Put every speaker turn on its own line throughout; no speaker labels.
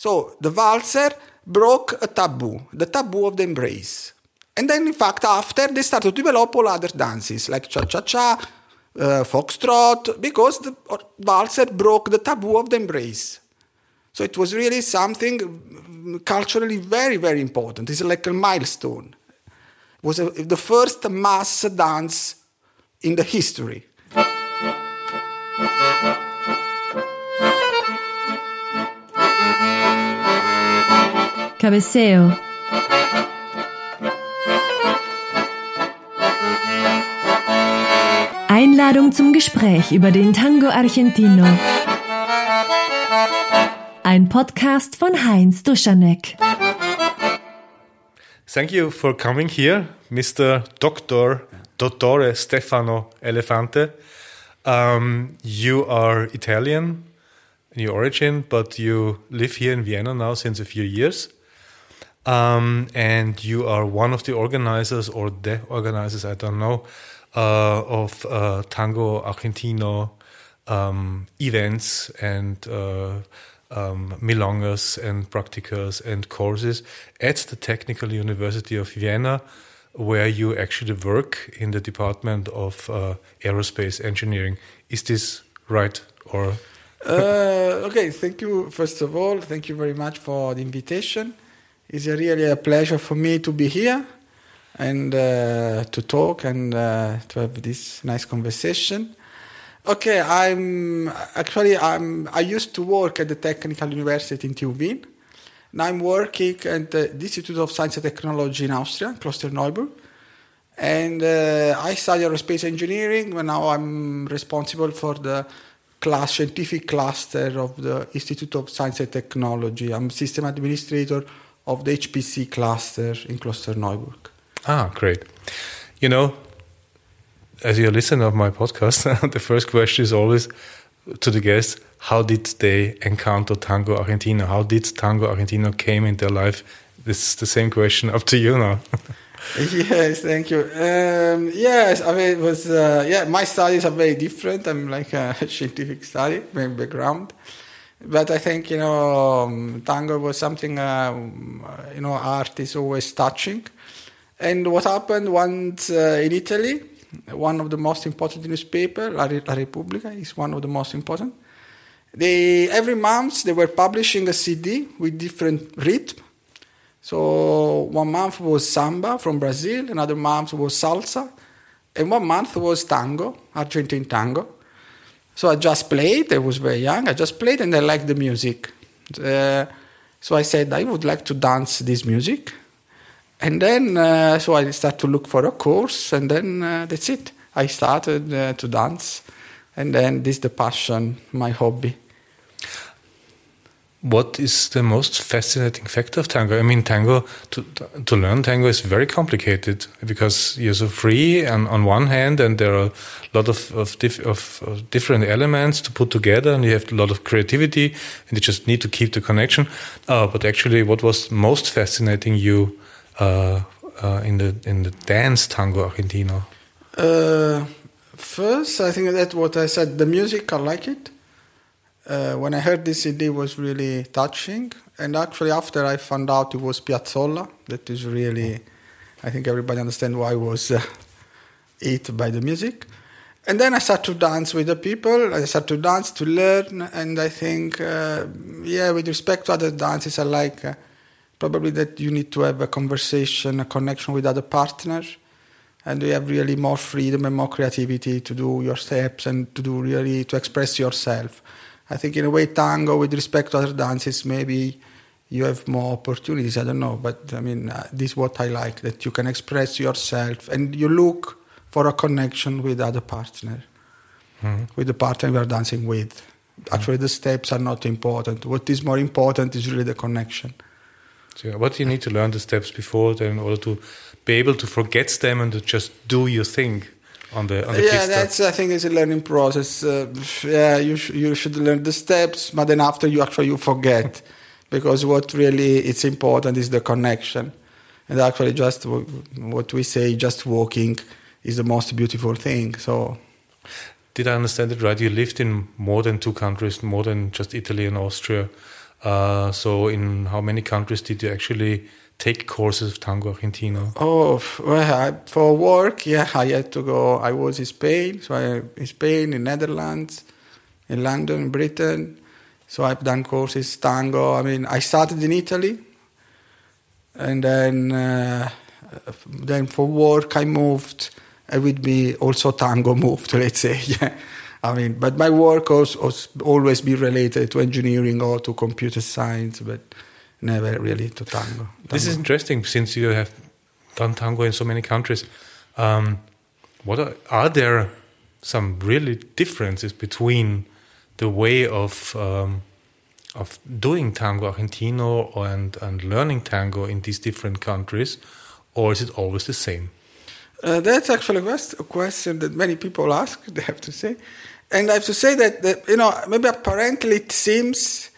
So the waltzer broke a taboo, the taboo of the embrace. And then, in fact, after they started to develop all other dances like cha cha cha, uh, foxtrot, because the waltzer broke the taboo of the embrace. So it was really something culturally very, very important. It's like a milestone. It was a, the first mass dance in the history.
Cabeceo. Einladung zum Gespräch über den Tango Argentino. Ein Podcast von Heinz Duschanek.
Thank you for coming here, Mr. Dr. Dottore Stefano Elefante. Um, you are Italian in your origin, but you live here in Vienna now since a few years. Um, and you are one of the organizers or the organizers, I don't know, uh, of uh, Tango Argentino um, events and uh, um, milongas and practicas and courses at the Technical University of Vienna, where you actually work in the Department of uh, Aerospace Engineering. Is this right or?
Uh, okay, thank you. First of all, thank you very much for the invitation. It's really a pleasure for me to be here and uh, to talk and uh, to have this nice conversation. Okay, I'm actually I'm I used to work at the Technical University in Tübingen. Now I'm working at the Institute of Science and Technology in Austria, Klosterneuburg. And uh, I study aerospace engineering. But now I'm responsible for the class scientific cluster of the Institute of Science and Technology. I'm system administrator of the HPC cluster in Klosterneuburg.
Ah, great. You know, as you listen of my podcast, the first question is always to the guests, how did they encounter Tango Argentina? How did Tango Argentina came in their life? This is the same question up to you now.
yes, thank you. Um, yes, I mean, it was, uh, yeah, my studies are very different. I'm like a scientific study, my background. But I think, you know, um, tango was something, uh, you know, art is always touching. And what happened once uh, in Italy, one of the most important newspaper, La, La Repubblica, is one of the most important. They every month they were publishing a CD with different rhythm. So one month was samba from Brazil, another month was salsa, and one month was tango, Argentine tango. So I just played. I was very young. I just played and I liked the music. Uh, so I said I would like to dance this music. And then, uh, so I started to look for a course, and then uh, that's it. I started uh, to dance, and then this is the passion, my hobby.
What is the most fascinating factor of tango? I mean, tango to to learn tango is very complicated because you're so free and on one hand, and there are a lot of of, dif of, of different elements to put together, and you have a lot of creativity, and you just need to keep the connection. Uh, but actually, what was most fascinating you uh, uh, in the in the dance tango argentino?
Uh, first, I think that what I said, the music, I like it. Uh, when I heard this CD was really touching, and actually after I found out it was Piazzolla, that is really, I think everybody understand why I was uh, hit by the music. And then I started to dance with the people. I started to dance to learn, and I think, uh, yeah, with respect to other dances, I like uh, probably that you need to have a conversation, a connection with other partners, and you have really more freedom and more creativity to do your steps and to do really to express yourself. I think in a way tango with respect to other dances maybe you have more opportunities. I don't know, but I mean uh, this is what I like that you can express yourself and you look for a connection with other partner, mm-hmm. with the partner you are dancing with. Actually, the steps are not important. What is more important is really the connection.
So, what do you need to learn the steps before then in order to be able to forget them and to just do your thing? On the on the
yeah that's i think it's a learning process. Uh, yeah you, sh- you should learn the steps but then after you actually you forget. Because what really it's important is the connection. And actually just w- what we say just walking is the most beautiful thing so.
Did i understand it right? You lived in more than two countries more than just italy and austria. Uh, so, in how many countries did you actually take courses of tango argentino?
Oh, well, I, for work, yeah, I had to go. I was in Spain, so I in Spain, in Netherlands, in London, Britain. So I've done courses tango. I mean, I started in Italy, and then uh, then for work I moved. And with me also tango moved. Let's say, yeah. I mean, but my work also always be related to engineering or to computer science, but never really to tango.
This is interesting since you have done tango in so many countries. Um, what are, are there some really differences between the way of um, of doing tango argentino and and learning tango in these different countries, or is it always the same?
Uh, that's actually a quest- a question that many people ask, they have to say. And I have to say that, that you know, maybe apparently it seems,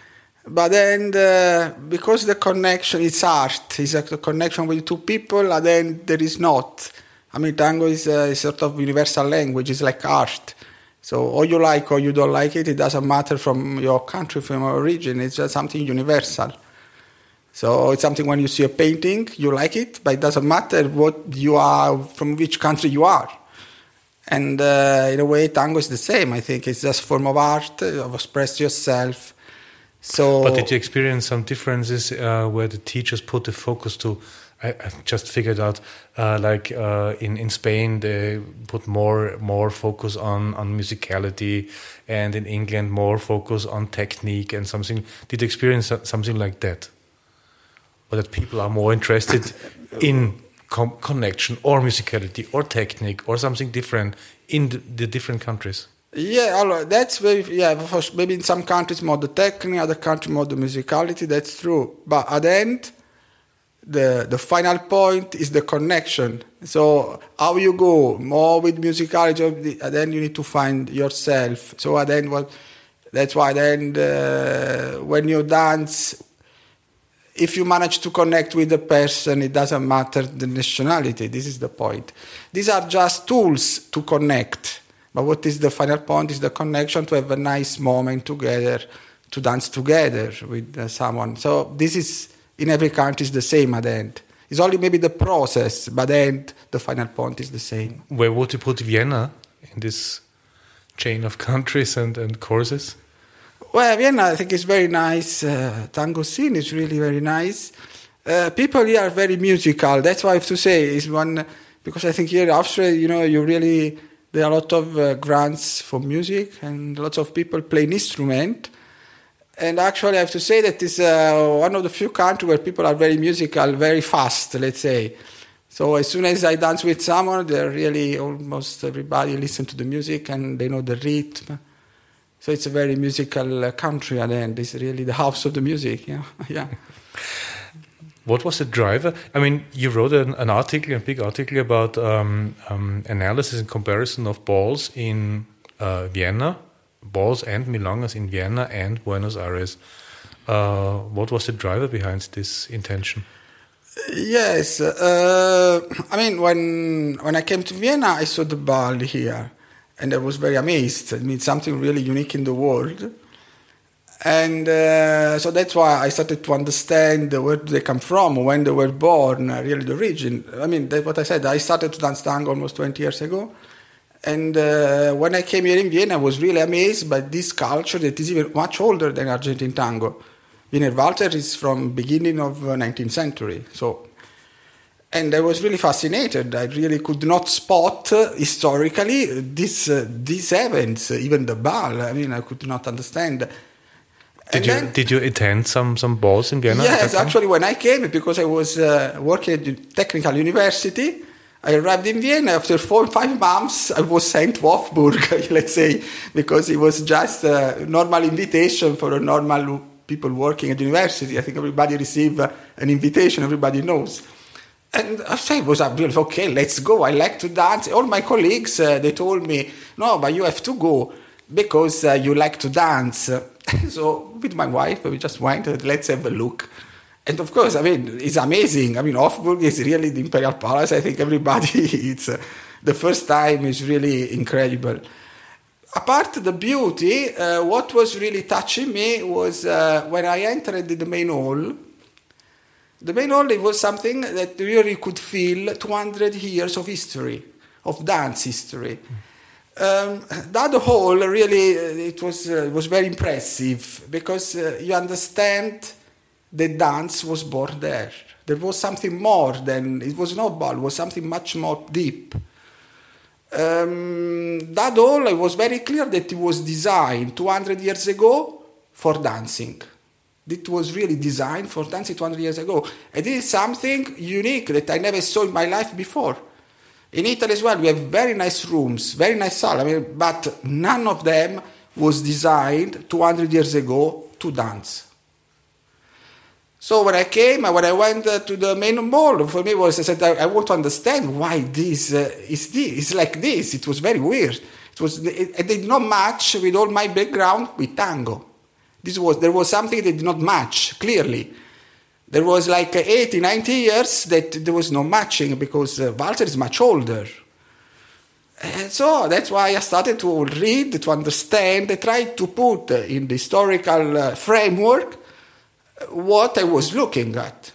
but then the, because the connection, it's art, it's a connection with two people, and then there is not. I mean, tango is a sort of universal language, it's like art. So, or you like or you don't like it, it doesn't matter from your country, from your origin, it's just something universal. So it's something when you see a painting, you like it, but it doesn't matter what you are, from which country you are. And uh, in a way, tango is the same. I think it's just a form of art, of express yourself. So,
But did you experience some differences uh, where the teachers put the focus to? I, I just figured out, uh, like uh, in in Spain, they put more more focus on on musicality, and in England, more focus on technique and something. Did you experience something like that, or that people are more interested in com- connection or musicality or technique or something different in the, the different countries?
Yeah, that's very yeah. For, maybe in some countries more the technique, other countries more the musicality. That's true. But at the end, the the final point is the connection. So how you go more with musicality, the- then you need to find yourself. So at the end, what that's why then uh, when you dance. If you manage to connect with the person, it doesn't matter the nationality. This is the point. These are just tools to connect. But what is the final point is the connection to have a nice moment together, to dance together with uh, someone. So this is in every country is the same at the end. It's only maybe the process, but then the final point is the same.
Where would you put Vienna in this chain of countries and, and courses?
Well, Vienna, I think is very nice. Uh, tango scene is really very nice. Uh, people here are very musical. That's why I have to say is one because I think here in Austria, you know, you really there are a lot of uh, grants for music and lots of people play an instrument. And actually, I have to say that is uh, one of the few countries where people are very musical, very fast. Let's say. So as soon as I dance with someone, they're really almost everybody listen to the music and they know the rhythm. So it's a very musical uh, country end. It's really the house of the music. Yeah, yeah.
What was the driver? I mean, you wrote an, an article, a big article about um, um, analysis and comparison of balls in uh, Vienna, balls and milongas in Vienna and Buenos Aires. Uh, what was the driver behind this intention?
Yes, uh, I mean when when I came to Vienna, I saw the ball here, and I was very amazed. I mean, something really unique in the world, and uh, so that's why I started to understand where they come from, when they were born, uh, really the origin. I mean, that's what I said. I started to dance tango almost 20 years ago, and uh, when I came here in Vienna, I was really amazed by this culture that is even much older than Argentine tango. Wiener Walzer is from beginning of uh, 19th century, so and I was really fascinated. I really could not spot uh, historically this uh, these events, uh, even the ball. I mean, I could not understand.
Did
And
you
then-
did you attend some some balls in Vienna?
Yes, actually, when I came, because I was uh, working at the technical university, I arrived in Vienna. After four or five months, I was sent to Hofburg, let's say, because it was just a normal invitation for a normal people working at the university. I think everybody received an invitation, everybody knows. And I said, was I really okay? Let's go. I like to dance. All my colleagues uh, they told me, no, but you have to go because uh, you like to dance. so with my wife, we just went. uh, Let's have a look. And of course, I mean, it's amazing. I mean, Hofburg is really the imperial palace. I think everybody, it's uh, the first time is really incredible. apart the beauty, uh, what was really touching me was uh, when I entered the main hall. The main hall it was something that really could feel 200 years of history, of dance history. Um, that hall really uh, it was uh, was very impressive because uh, you understand the dance was born there. There was something more than it was not ball. It was something much more deep. Um, that hall it was very clear that it was designed 200 years ago for dancing. It was really designed for dancing 200 years ago. And this is something unique that I never saw in my life before. In Italy as well, we have very nice rooms, very nice saal, I mean, but none of them was designed 200 years ago to dance. So when I came, when I went uh, to the main mall, for me was I said I, want to understand why this uh, is this. It's like this. It was very weird. It was it did not match with all my background with tango. This was there was something that did not match clearly. There was like 80, 90 years that there was no matching because uh, Walzer is much older. And so that's why I started to read, to understand, I tried to put in the historical uh, framework what I was looking at.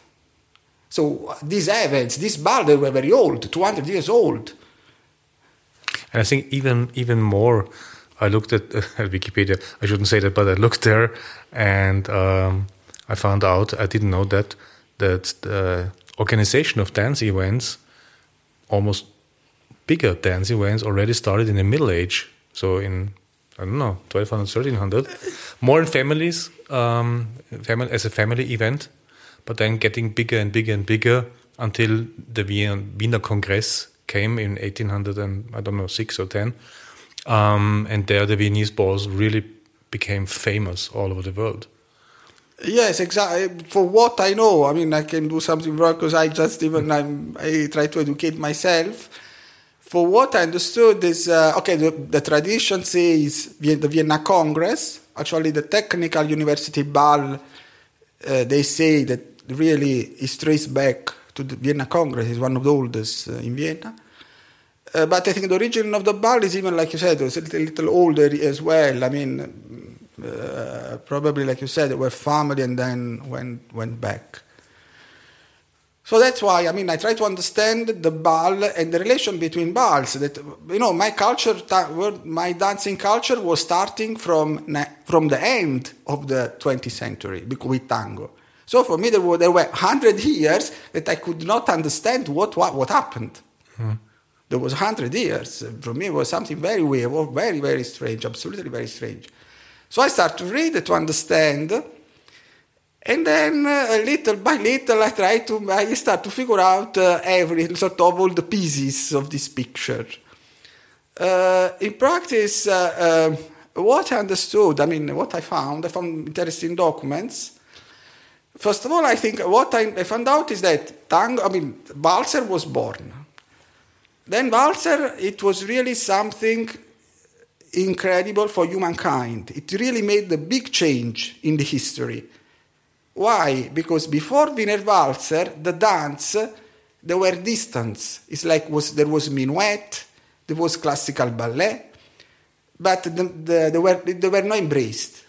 So these events, these they were very old, 200 years old.
And I think even even more, I looked at, at Wikipedia. I shouldn't say that, but I looked there, and um, I found out I didn't know that that the organization of dance events, almost bigger dance events, already started in the Middle Age. So in I don't know, 1200, 1300, more in families, um, family, as a family event, but then getting bigger and bigger and bigger until the Wiener, Congress came in 1800 and I don't know, six or 10. Um, and there the Viennese balls really became famous all over the world.
Yes, exactly. For what I know, I mean, I can do something wrong because I just even I'm, I try to educate myself for what I understood is uh, okay. The, the, tradition says the Vienna Congress. Actually, the technical university ball, uh, they say that really is traced back to the Vienna Congress. is one of the oldest uh, in Vienna. Uh, but I think the origin of the ball is even like you said, it's a little older as well. I mean, uh, probably like you said, were family and then went went back. So that's why I mean I try to understand the ball and the relation between balls. That you know my culture, my dancing culture was starting from from the end of the 20th century with tango. So for me there were there were hundred years that I could not understand what what, what happened. Hmm. There was hundred years. For me it was something very weird, very very strange, absolutely very strange. So I start to read to understand and then uh, little by little, I try to, I start to figure out uh, every sort of all the pieces of this picture. Uh, in practice, uh, uh, what I understood, I mean, what I found, I found interesting documents. First of all, I think what I, I found out is that tango, I mean, Walzer was born. Then Walzer, it was really something incredible for humankind. It really made a big change in the history why? Because before Wiener Walzer, the dance, there were distance. It's like was there was minuet, there was classical ballet, but the, the, they, were, they were not embraced.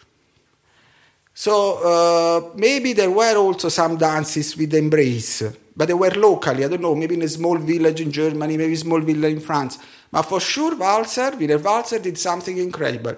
So uh, maybe there were also some dances with embrace, but they were locally. I don't know, maybe in a small village in Germany, maybe a small village in France. But for sure, Walzer, Wiener Walzer did something incredible.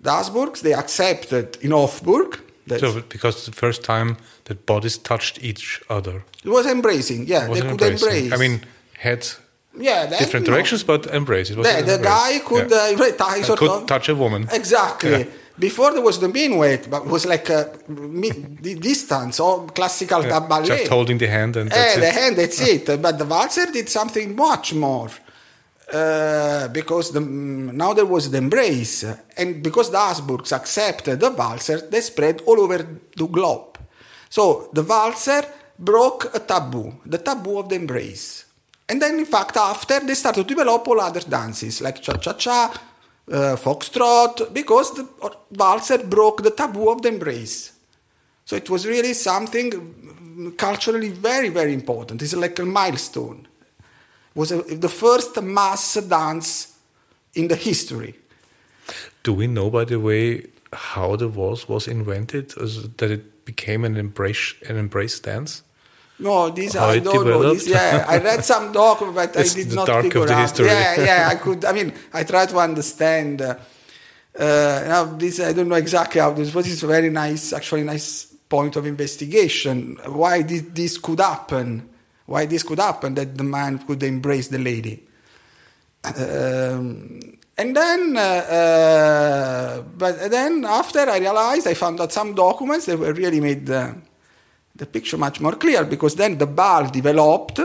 The Habsburgs, they accepted in Hofburg,
so because the first time that bodies touched each other.
It was embracing, yeah. Was they could embracing. embrace.
I mean, heads
yeah,
different directions, but embrace. It was
the, the guy could yeah. uh,
sort could of, touch a woman.
Exactly. Yeah. Before there was the minuet, but it was like a distance or classical yeah, ballet.
Just holding the hand and
that's the hand. That's it. But the walzer did something much more. Uh, because the, now there was the embrace, and because the Habsburgs accepted the Walzer, they spread all over the globe. So the Walzer broke a taboo, the taboo of the embrace. And then, in fact, after they started to develop all other dances like cha cha cha, uh, foxtrot, because the Walzer broke the taboo of the embrace. So it was really something culturally very, very important. It's like a milestone It was a, the first mass dance in the history.
Do we know, by the way, how the waltz was invented? That it became an embrace an embrace dance?
No, this
How
I don't know. This, yeah, I read some document, but
It's
I did
the
not
dark of
figure out. Yeah, yeah, I could. I mean, I try to understand. Uh, uh, now, this I don't know exactly how this. But it's a very nice, actually, nice point of investigation. Why this, this could happen? Why this could happen? That the man could embrace the lady. Um, and then, uh, uh, but then after I realized, I found out some documents that were really made uh, the picture much more clear because then the ball developed,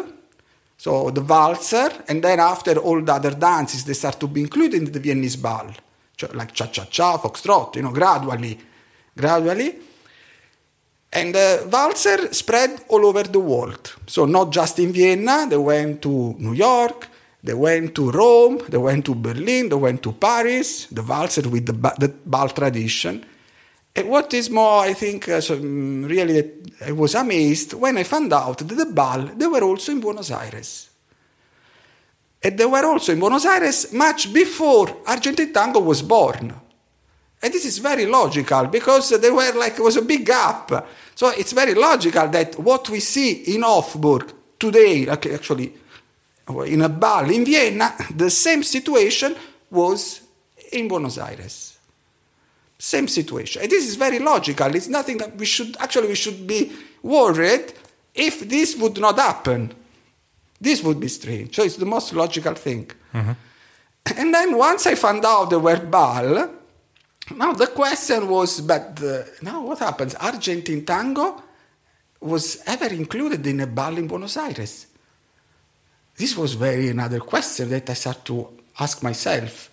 so the valser, and then after all the other dances, they start to be included in the Viennese ball, like cha-cha-cha, foxtrot, you know, gradually, gradually. And the valser spread all over the world. So not just in Vienna, they went to New York, they went to Rome, they went to Berlin, they went to Paris, the valser with the, ba- the ball tradition. And what is more, I think, uh, so, mm, really, that I was amazed when I found out that the ball, they were also in Buenos Aires. And they were also in Buenos Aires much before Argentine Tango was born. And this is very logical because there were like, was a big gap. So it's very logical that what we see in Hofburg today, like actually in a ball in Vienna, the same situation was in Buenos Aires. Same situation. And this is very logical. It's nothing that we should, actually, we should be worried if this would not happen. This would be strange. So it's the most logical thing. And then once I found out there were ball, now the question was, but uh, now what happens? Argentine tango was ever included in a ball in Buenos Aires? This was very another question that I started to ask myself.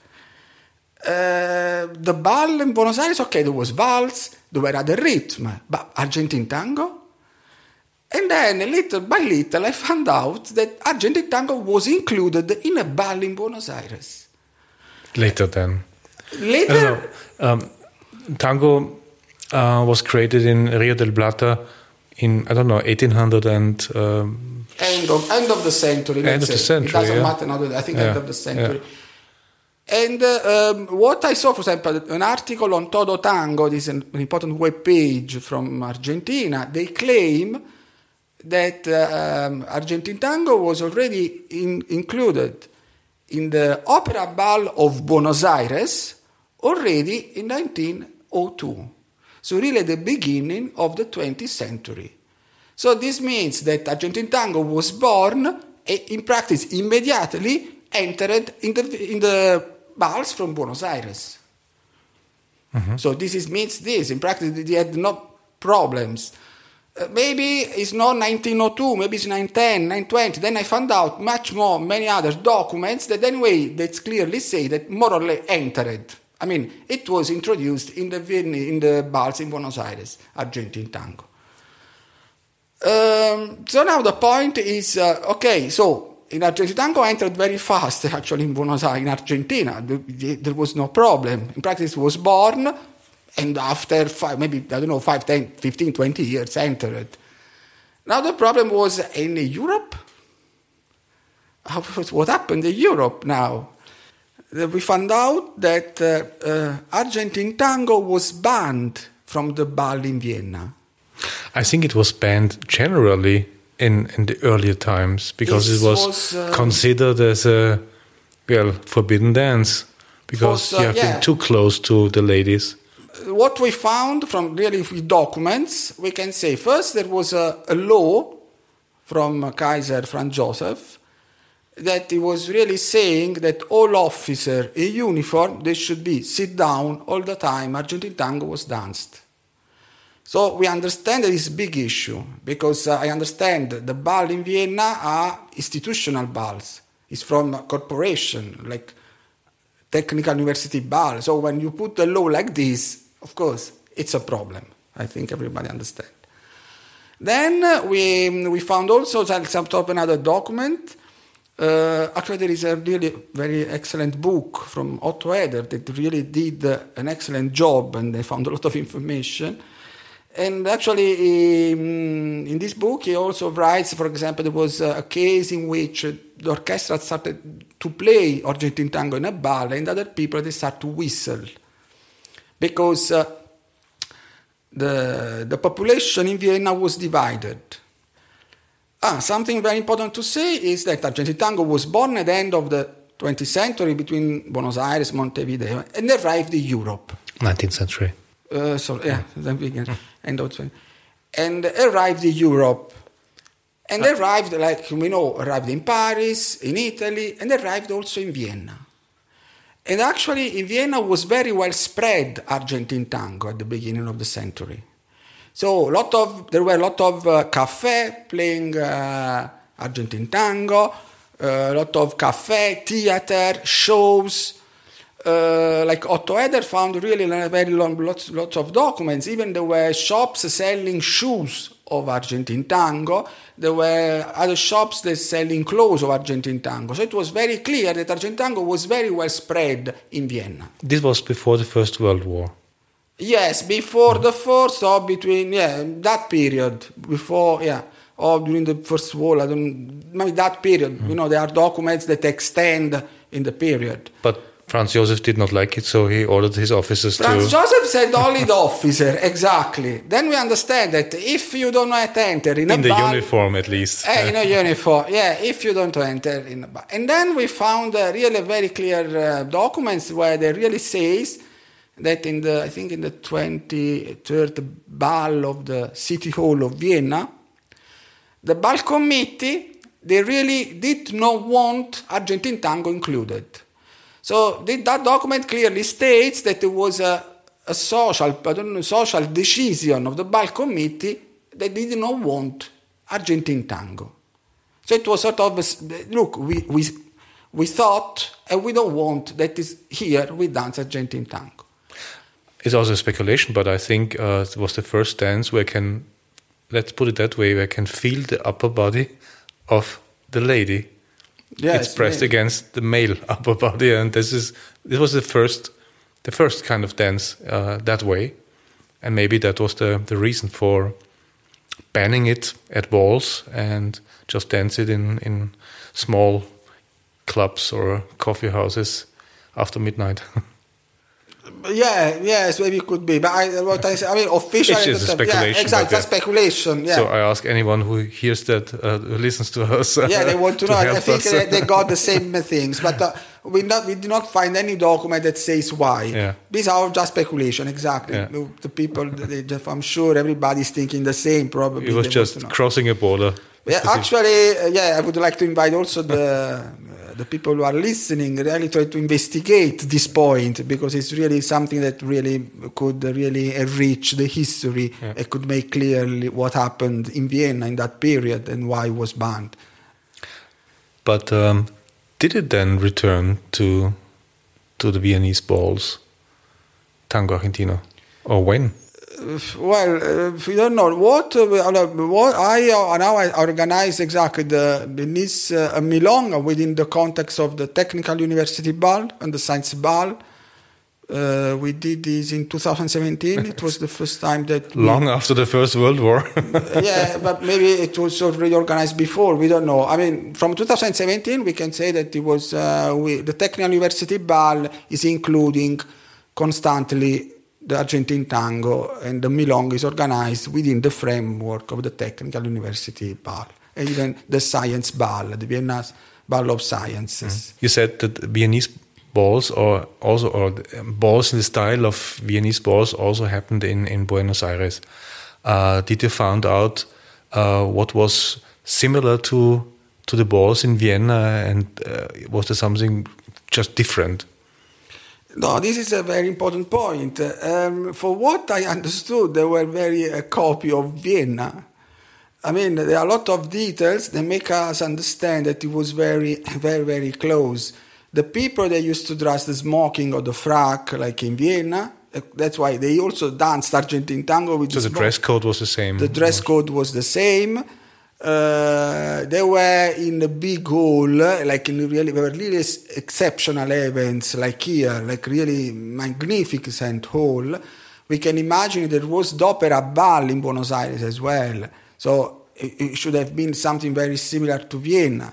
Uh, the ball in Buenos Aires, okay, there was valse, there were other rhythm, but Argentine tango? And then little by little I found out that Argentine tango was included in a ball in Buenos Aires.
Later, then.
Later,
I don't know. Um, tango uh, was created in Rio del Plata in I don't know 1800 and um,
end of end of the century.
End of the century,
It doesn't
yeah.
matter now. I think
Yeah,
end of the century.
yeah.
And uh, um, what I saw, for example, an article on Todo Tango, this is an important web page from Argentina. They claim that uh, um, Argentine tango was already in, included in the Opera Ball of Buenos Aires already in 1902. So really the beginning of the 20th century. So this means that Argentine tango was born in practice immediately entered in the, in the balls from Buenos Aires. So this is, means this. In practice, they had no problems. Uh, maybe it's not 1902, maybe it's 910, 920. Then I found out much more, many other documents that anyway, that clearly say that more or less entered. I mean, it was introduced in the in the balls in Buenos Aires, Argentine tango. Um, so now the point is uh, okay. So in Argentina, tango entered very fast actually in Buenos Aires, in Argentina. There, was no problem. In practice, was born, and after five, maybe I don't know, 5, 10, 15, 20 years, entered. Now the problem was in Europe. What happened in Europe now? We found out that uh, uh, Argentine tango was banned from the ball in Vienna.
I think it was banned generally in, in the earlier times because
This
it was,
was, uh,
considered as a well forbidden dance because
Was, uh,
you have
yeah.
been too close to the ladies.
what we found from really with documents, we can say first there was a, a law from Kaiser Franz Joseph that he was really saying that all officer in uniform they should be sit down all the time. Argentine tango was danced. So we understand a big issue because uh, I understand the ball in Vienna are institutional balls. It's from a corporation like technical university ball. So when you put a law like this, of course, it's a problem. I think everybody understands. Then uh, we, we found also some of another document. Uh, actually, there is a really very excellent book from Otto Eder that really did uh, an excellent job and they found a lot of information. And actually, um, in this book, he also writes, for example, there was a case in which the orchestra started to play Argentine tango in a ball, and other people they start to whistle because uh, the the population in Vienna was divided. Ah, something very important to say is that Argentine tango was born at the end of the 20th century between Buenos Aires, Montevideo, and arrived in Europe.
19th century.
Uh, so yeah, the beginning, end of 20, and arrived in Europe, and arrived like we know arrived in Paris, in Italy, and arrived also in Vienna. And actually, in Vienna was very well spread Argentine tango at the beginning of the century. So a lot of there were a lot of uh, cafe playing uh, Argentine tango, uh, a lot of cafe, theater, shows. Uh, like Otto Eder found really very long, lots, lots of documents. Even there were shops selling shoes of Argentine tango. There were other shops that selling clothes of Argentine tango. So it was very clear that Argentine tango was very well spread in Vienna.
This was before the First World War.
Yes, before the first or between yeah that period before yeah or during the first war I don't maybe that period you know there are documents that extend in the period.
But Franz Josef did not like it, so he ordered his officers
Franz
to.
Joseph said only the officer exactly. Then we understand that if you don't enter in, a
in the
bar-
uniform, at least.
Eh, in a uniform, yeah. If you don't enter in a bar, and then we found uh, really very clear uh, documents where they really says that in the I think in the twenty third ball of the city hall of Vienna, the ball committee they really did not want Argentine tango included. So the, that document clearly states that it was a, a social, know, social decision of the ball committee that did not want Argentine tango. So it was sort of look, we, we, we thought and we don't want that is here we dance Argentine tango.
It's also speculation, but I think uh, it was the first dance where I can, let's put it that way, where I can feel the upper body of the lady
Yes,
pressed
yeah.
against the male upper body, and this is this was the first, the first kind of dance uh, that way, and maybe that was the the reason for banning it at balls and just dance it in in small clubs or coffee houses after midnight.
Yeah, yes, maybe it could be. But I, what I, say, I mean, officially,
It's just a
yeah,
speculation,
exactly,
yeah.
speculation. Yeah.
So I ask anyone who hears that, uh, who listens to us.
yeah, they want to know. I think
us.
they got the same things, but uh, we not we did not find any document that says why.
Yeah.
These are just speculation. Exactly.
Yeah.
The, the people, just, I'm sure everybody's thinking the same. Probably
it was
They want to
just crossing a border.
Yeah, actually, uh, yeah, I would like to invite also the uh, the people who are listening really try to investigate this point because it's really something that really could really enrich the history. It could make clearly what happened in Vienna in that period and why it was banned.
But um, did it then return to to the Viennese balls, Tango Argentino, or when?
Well, uh, we don't know what. Uh, what I uh, now I organize exactly the the Nice uh, Milonga within the context of the Technical University Ball and the Science Ball. Uh, we did this in 2017. It was the first time that we-
Long after the First World War.
yeah, but maybe it was already organized before. We don't know. I mean, from 2017, we can say that it was uh, we, the Technical University Ball is including constantly the Argentine tango, and the Milong is organized within the framework of the Technical University Ball, and even the Science Ball, the Vienna Ball of Sciences.
you said that Viennese balls, or also or um, balls in the style of Viennese balls, also happened in in Buenos Aires. Uh, did you find out uh, what was similar to to the balls in Vienna, and uh, was there something just different?
No, this is a very important point. Um, for what I understood, they were very a copy of Vienna. I mean, there are a lot of details that make us understand that it was very, very, very close. The people that used to dress the smoking or the frack, like in Vienna, that's why they also danced Argentine tango with
So the dress code was the same.
The dress code was the same. Uh, they were in a big hall, like in really, there were really exceptional events, like here, like really magnificent hall. We can imagine there was the Opera Ball in Buenos Aires as well. So it, it should have been something very similar to Vienna.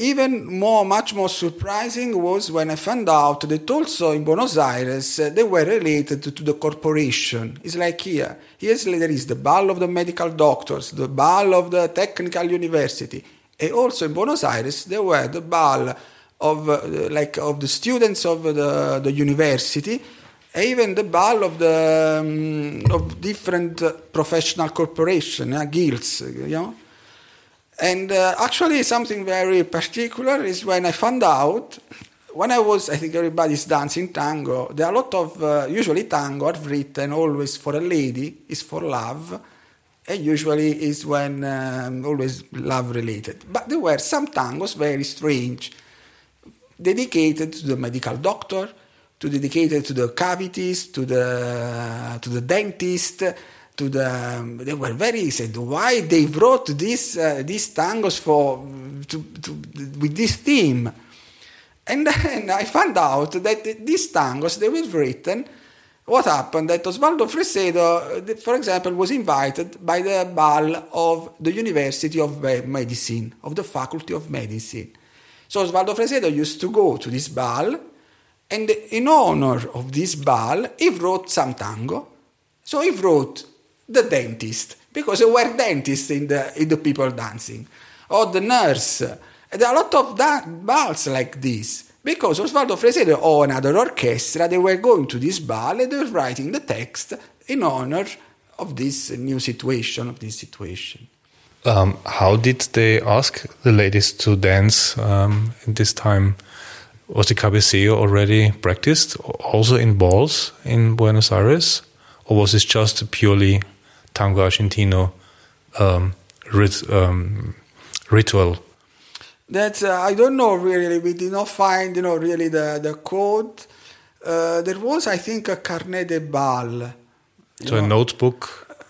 Even more, much more surprising was when I found out that also in Buenos Aires uh, they were related to, to, the corporation. It's like here. Here there is the ball of the medical doctors, the ball of the technical university, and also in Buenos Aires there were the ball of uh, like of the students of the, the university, and even the ball of the um, of different uh, professional corporation, uh, guilds, you know. And uh, actually, something very particular is when I found out, when I was, I think everybody's dancing tango, there are a lot of, uh, usually tango are written always for a lady, is for love, and usually is when um, always love related. But there were some tangos very strange, dedicated to the medical doctor, to dedicated to the cavities, to the, to the dentist, to the they were very said why they wrote this uh, these tangos for to, to, with this theme? And then I found out that these tangos they were written what happened that Osvaldo Fresedo for example was invited by the ball of the University of Medicine of the Faculty of Medicine. So Osvaldo Fresedo used to go to this ball and in honor of this ball he wrote some tango. So he wrote the dentist, because there were dentists in the, in the people dancing, or the nurse. There are a lot of balls like this. Because Osvaldo Fresedo or another orchestra, they were going to this ball and they were writing the text in honor of this new situation, of this situation.
Um, how did they ask the ladies to dance um, in this time? Was the cabeceo already practiced also in balls in Buenos Aires? Or was this just purely tango argentino um, rit, um, ritual?
That uh, I don't know really. We did not find, you know, really the the code. Uh, there was, I think, a carnet de bal.
So know. a notebook.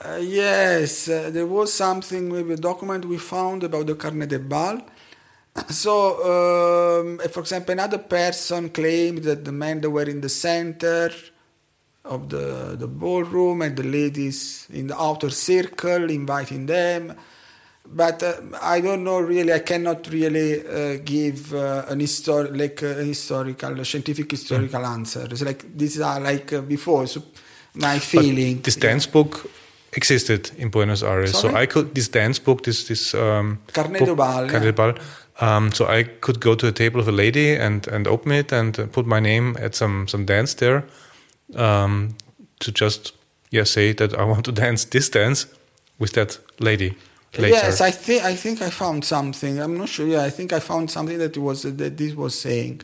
Uh, yes, uh, there was something, maybe a document we found about the carnet de bal. So, um, for example, another person claimed that the men that were in the center of the, the ballroom and the ladies in the outer circle, inviting them. But uh, I don't know really, I cannot really uh, give uh, an histor- like a historical, scientific historical mm. answer. It's like these are like uh, before, so my feeling.
But this dance book existed in Buenos Aires, Sorry? so I could this dance book, this this um,
Carnet book, de Bal,
Carnet yeah. de Bal. Um, so I could go to a table of a lady and and open it and put my name at some some dance there um, to just yeah say that I want to dance this dance with that lady. Later.
Yes, I think I think I found something. I'm not sure. Yeah, I think I found something that was that this was saying.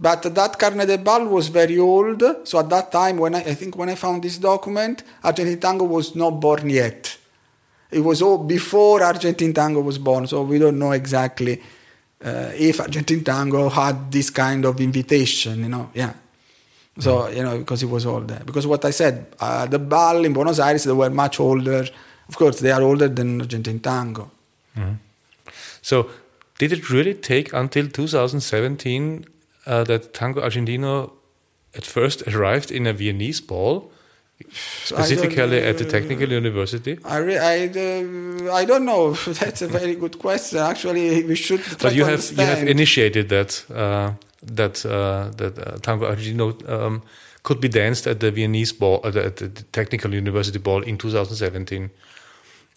But that carnet de bal was very old. So at that time, when I, I think when I found this document, Argentine Tango was not born yet. It was all before Argentine Tango was born. So we don't know exactly uh, if Argentine Tango had this kind of invitation. You know, yeah. So you know, because it was all there. Because what I said, uh, the ball in Buenos Aires, they were much older. Of course, they are older than Argentine tango. Mm-hmm.
So, did it really take until 2017 uh, that Tango Argentino at first arrived in a Viennese ball? specifically at the technical university
i re- I, uh, I don't know that's a very good question actually we should
but you have understand. you have initiated that uh, that uh, that uh, tango argentino um, could be danced at the Viennese ball, uh, at the Technical University Ball in 2017.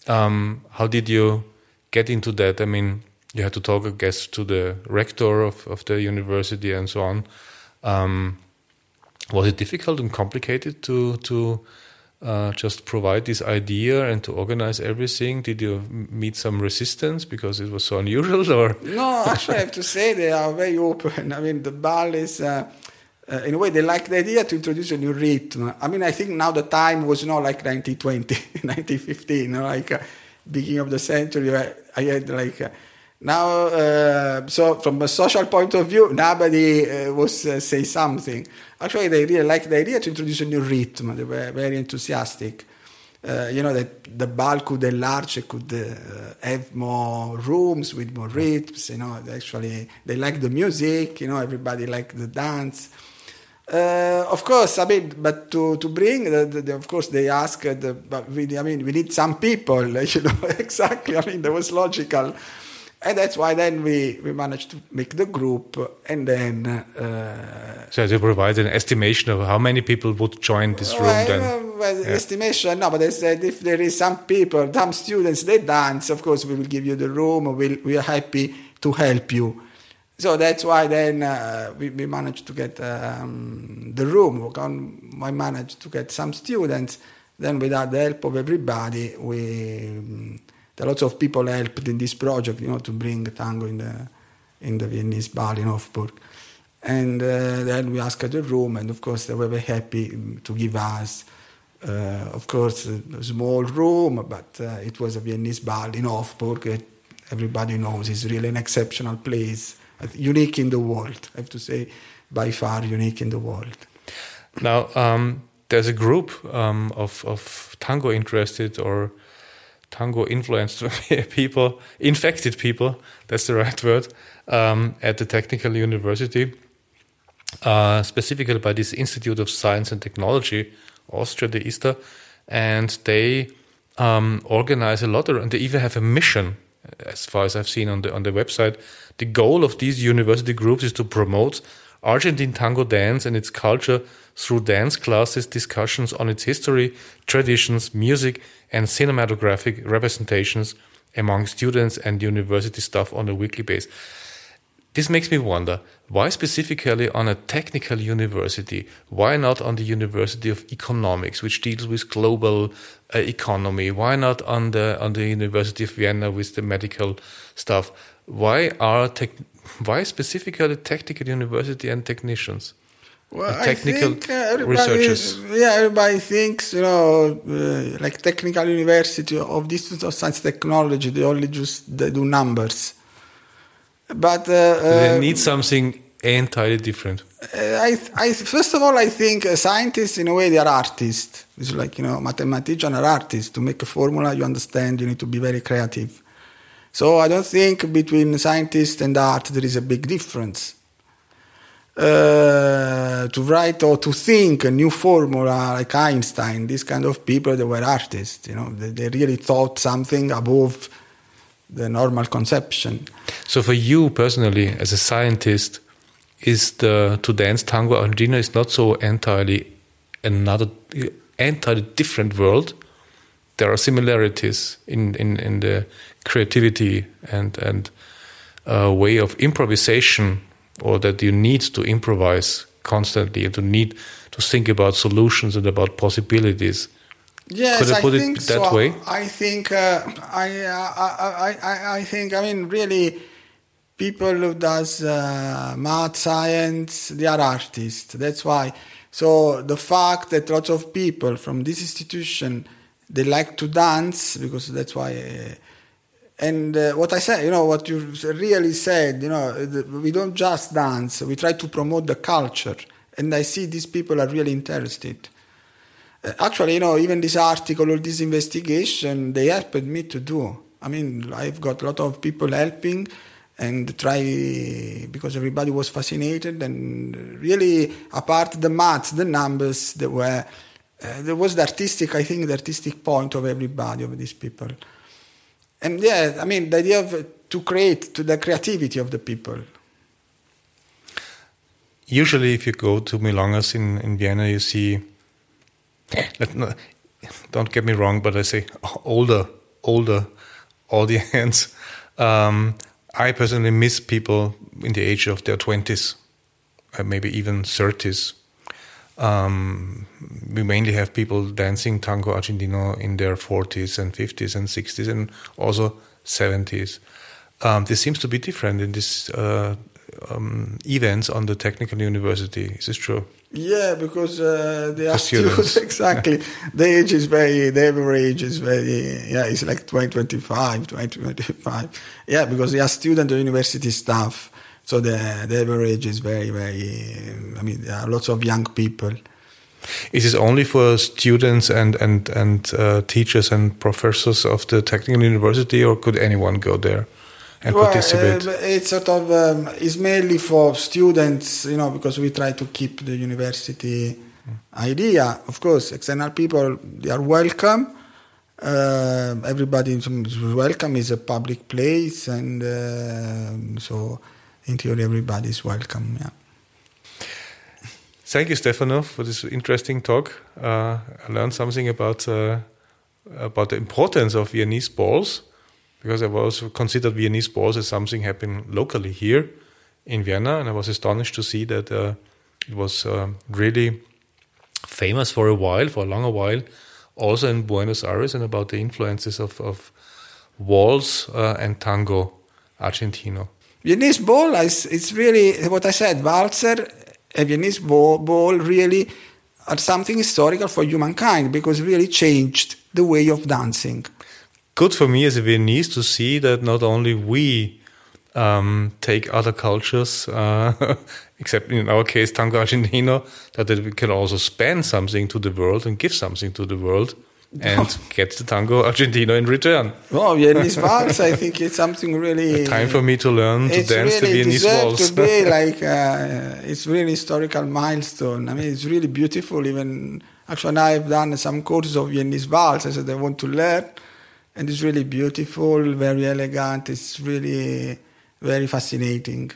Um, how did you get into that? I mean, you had to talk, I guess, to the rector of, of the university and so on. Um, was it difficult and complicated to to uh, just provide this idea and to organize everything? Did you meet some resistance because it was so unusual, or
no? Actually, I have to say they are very open. I mean, the ball is. Uh, uh, in a way, they like the idea to introduce a new rhythm. I mean, I think now the time was not like 1920, 1915, you know, like uh, beginning of the century. I, I had like uh, now, uh, so from a social point of view, nobody uh, was uh, say something. Actually, they really liked the idea to introduce a new rhythm. They were very enthusiastic. Uh, you know that the ball could enlarge, could uh, have more rooms with more rhythms. You know, actually they like the music. You know, everybody liked the dance. Uh, of course, I mean, but to, to bring, the, the, the, of course, they asked, but we, I mean, we need some people, you know, exactly. I mean, that was logical. And that's why then we, we managed to make the group, and then. Uh,
so they provide an estimation of how many people would join this room
well,
then.
well, estimation, no, but they said if there is some people, some students, they dance, of course we will give you the room, we'll, we are happy to help you. So that's why then uh, we, we managed to get um, the room. I managed to get some students. Then, without the help of everybody, we um, there are lots of people helped in this project, you know, to bring tango in the in the Viennese bar in Hofburg. And uh, then we asked the room, and of course they were very happy to give us, uh, of course, a small room, but uh, it was a Viennese bar in Hofburg. Everybody knows it's really an exceptional place unique in the world. I have to say, by far unique in the world.
Now, um, there's a group um, of, of tango interested or tango influenced people, infected people, that's the right word, um, at the Technical University, uh, specifically by this Institute of Science and Technology, Austria, the ISTA, and they um, organize a lot, and they even have a mission, as far as I've seen on the on the website, the goal of these university groups is to promote Argentine tango dance and its culture through dance classes, discussions on its history, traditions, music, and cinematographic representations among students and university staff on a weekly basis. This makes me wonder why specifically on a technical university? Why not on the University of Economics, which deals with global uh, economy? Why not on the on the University of Vienna with the medical stuff? why are tech, why specifically technical university and technicians?
Well,
technical
I think, uh, researchers. Yeah, everybody thinks you know, uh, like technical university of the Institute of Science Technology, they only just they do numbers. But uh,
they need something entirely different.
Uh, I, I, first of all, I think scientists, in a way, they are artists. It's like you know, mathematicians are artists. To make a formula, you understand, you need to be very creative. So I don't think between scientist and art there is a big difference. Uh, to write or to think a new formula like Einstein, these kind of people, they were artists. You know, they, they really thought something above the normal conception.
So for you personally, as a scientist, is the to dance tango Argentina is not so entirely another entirely different world. There are similarities in, in, in the creativity and and uh, way of improvisation, or that you need to improvise constantly and to need to think about solutions and about possibilities.
Yes,
Could I put
I
it
think
that
so.
way?
I think uh, I, I, I, I think I mean really people who does uh, math science they are artists. That's why. So the fact that lots of people from this institution they like to dance because that's why. And uh, what I said, you know, what you really said, you know, we don't just dance, we try to promote the culture. And I see these people are really interested. Uh, actually, you know, even this article or this investigation, they helped me to do. I mean, I've got a lot of people helping and try because everybody was fascinated and really apart the maths, the numbers, there were uh, there was the artistic, I think, the artistic point of everybody of these people and yeah, I mean the idea of to create to the creativity of the people.
Usually, if you go to Milongas in, in Vienna, you see. Don't get me wrong, but I say older, older audience. Um, I personally miss people in the age of their twenties, uh, maybe even thirties. Um, we mainly have people dancing tango argentino in their 40s and 50s and 60s and also 70s. Um, this seems to be different in these uh, um, events on the technical university. Is this true?
Yeah, because uh, they are students, exactly. the age is very, the average is very, yeah, it's like 20, 25, 20, 25. Yeah, because they are students student university staff. So the, the average is very, very, I mean, there are lots of young people.
Is this only for students and, and, and uh, teachers and professors of the technical university, or could anyone go there and
well,
participate?
Uh, it's sort of, um, it's mainly for students, you know, because we try to keep the university idea. Of course, external people, they are welcome. Uh, everybody is welcome. It's a public place, and uh, so in theory, everybody is welcome. Yeah.
Thank you, Stefano, for this interesting talk. Uh, I learned something about uh, about the importance of Viennese balls because I was considered Viennese balls as something happening locally here in Vienna, and I was astonished to see that uh, it was uh, really famous for a while, for a longer while, also in Buenos Aires, and about the influences of, of waltz uh, and tango argentino.
Viennese ball is it's really what I said. Walzer, a Viennese ball, ball really are something historical for humankind because really changed the way of dancing.
Good for me as a Viennese to see that not only we um, take other cultures, uh, except in our case, Tango Argentino, that we can also spend something to the world and give something to the world and get the Tango Argentino in return.
Oh, Viennese waltz, I think it's something really.
Time for me to learn to
it's
dance
really
the Viennese waltz.
to be like uh, it's really historical milestone. I mean, it's really beautiful. Even actually, now I've done some courses of Viennese waltz. I said I want to learn, and it's really beautiful, very elegant. It's really very fascinating.